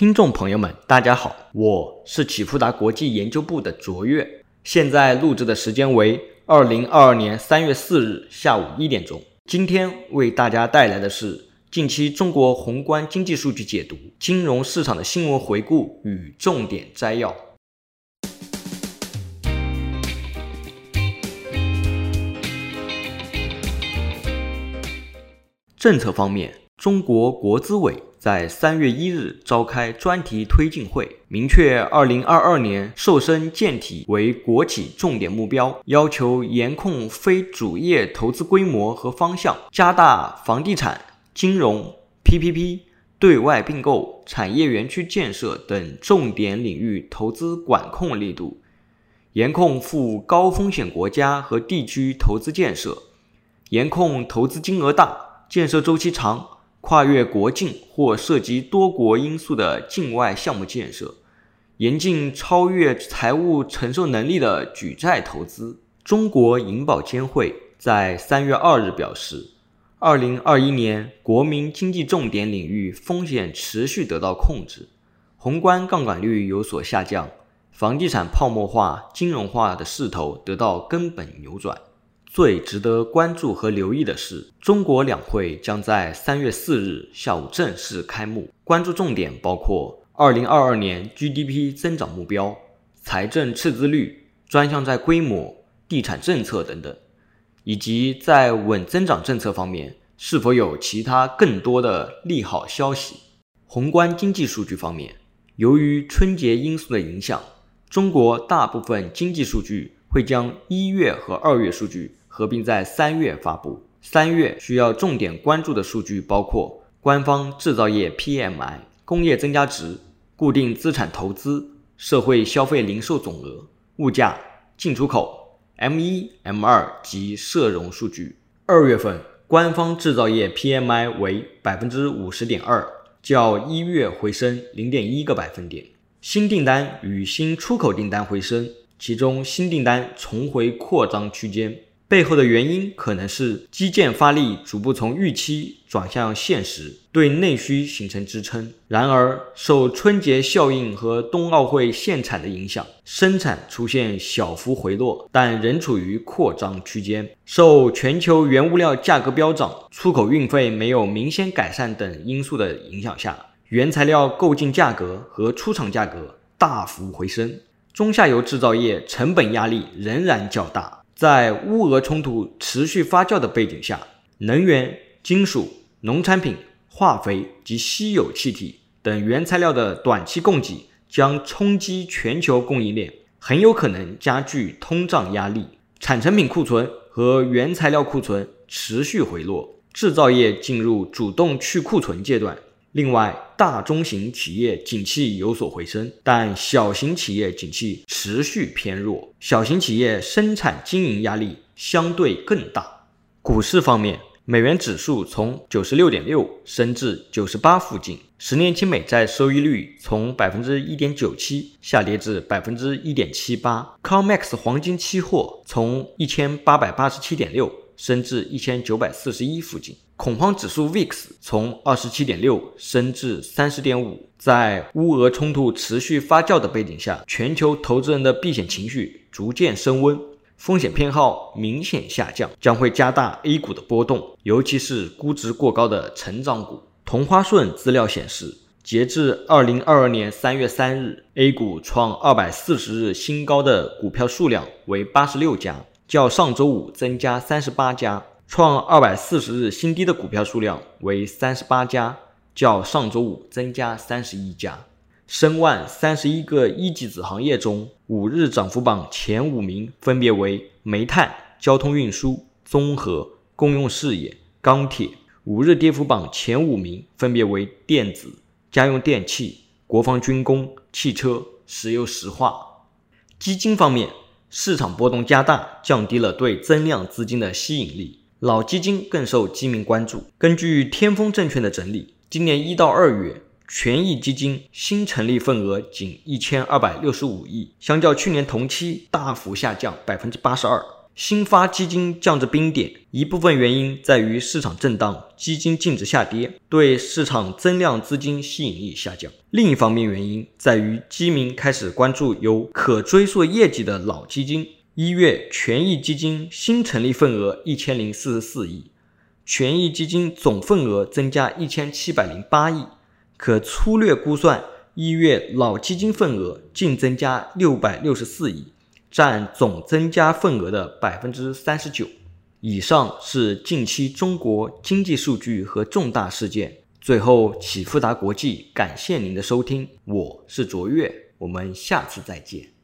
听众朋友们，大家好，我是启富达国际研究部的卓越，现在录制的时间为二零二二年三月四日下午一点钟。今天为大家带来的是近期中国宏观经济数据解读、金融市场的新闻回顾与重点摘要。政策方面，中国国资委在三月一日召开专题推进会，明确二零二二年瘦身健体为国企重点目标，要求严控非主业投资规模和方向，加大房地产、金融、PPP、对外并购、产业园区建设等重点领域投资管控力度，严控赴高风险国家和地区投资建设，严控投资金额大。建设周期长、跨越国境或涉及多国因素的境外项目建设，严禁超越财务承受能力的举债投资。中国银保监会在三月二日表示，二零二一年国民经济重点领域风险持续得到控制，宏观杠杆率有所下降，房地产泡沫化、金融化的势头得到根本扭转。最值得关注和留意的是，中国两会将在三月四日下午正式开幕，关注重点包括二零二二年 GDP 增长目标、财政赤字率、专项债规模、地产政策等等，以及在稳增长政策方面是否有其他更多的利好消息。宏观经济数据方面，由于春节因素的影响，中国大部分经济数据会将一月和二月数据。合并在三月发布。三月需要重点关注的数据包括官方制造业 PMI、工业增加值、固定资产投资、社会消费零售总额、物价、进出口、M 一、M 二及社融数据。二月份官方制造业 PMI 为百分之五十点二，较一月回升零点一个百分点。新订单与新出口订单回升，其中新订单重回扩张区间。背后的原因可能是基建发力逐步从预期转向现实，对内需形成支撑。然而，受春节效应和冬奥会限产的影响，生产出现小幅回落，但仍处于扩张区间。受全球原物料价格飙涨、出口运费没有明显改善等因素的影响下，原材料购进价格和出厂价格大幅回升，中下游制造业成本压力仍然较大。在乌俄冲突持续发酵的背景下，能源、金属、农产品、化肥及稀有气体等原材料的短期供给将冲击全球供应链，很有可能加剧通胀压力。产成品库存和原材料库存持续回落，制造业进入主动去库存阶段。另外，大中型企业景气有所回升，但小型企业景气持续偏弱，小型企业生产经营压力相对更大。股市方面，美元指数从九十六点六升至九十八附近，十年期美债收益率从百分之一点九七下跌至百分之一点七八，COMEX 黄金期货从一千八百八十七点六升至一千九百四十一附近。恐慌指数 VIX 从二十七点六升至三十点五，在乌俄冲突持续发酵的背景下，全球投资人的避险情绪逐渐升温，风险偏好明显下降，将会加大 A 股的波动，尤其是估值过高的成长股。同花顺资料显示，截至二零二二年三月三日，A 股创二百四十日新高的股票数量为八十六家，较上周五增加三十八家。创二百四十日新低的股票数量为三十八家，较上周五增加三十一家。申万三十一个一级子行业中，五日涨幅榜前五名分别为煤炭、交通运输、综合、公用事业、钢铁；五日跌幅榜前五名分别为电子、家用电器、国防军工、汽车、石油石化。基金方面，市场波动加大，降低了对增量资金的吸引力。老基金更受基民关注。根据天风证券的整理，今年一到二月，权益基金新成立份额仅一千二百六十五亿，相较去年同期大幅下降百分之八十二。新发基金降至冰点，一部分原因在于市场震荡基金净值下跌，对市场增量资金吸引力下降。另一方面原因在于，基民开始关注有可追溯业绩的老基金。一月，权益基金新成立份额一千零四十四亿，权益基金总份额增加一千七百零八亿，可粗略估算，一月老基金份额净增加六百六十四亿。占总增加份额的百分之三十九。以上是近期中国经济数据和重大事件。最后，启富达国际感谢您的收听，我是卓越，我们下次再见。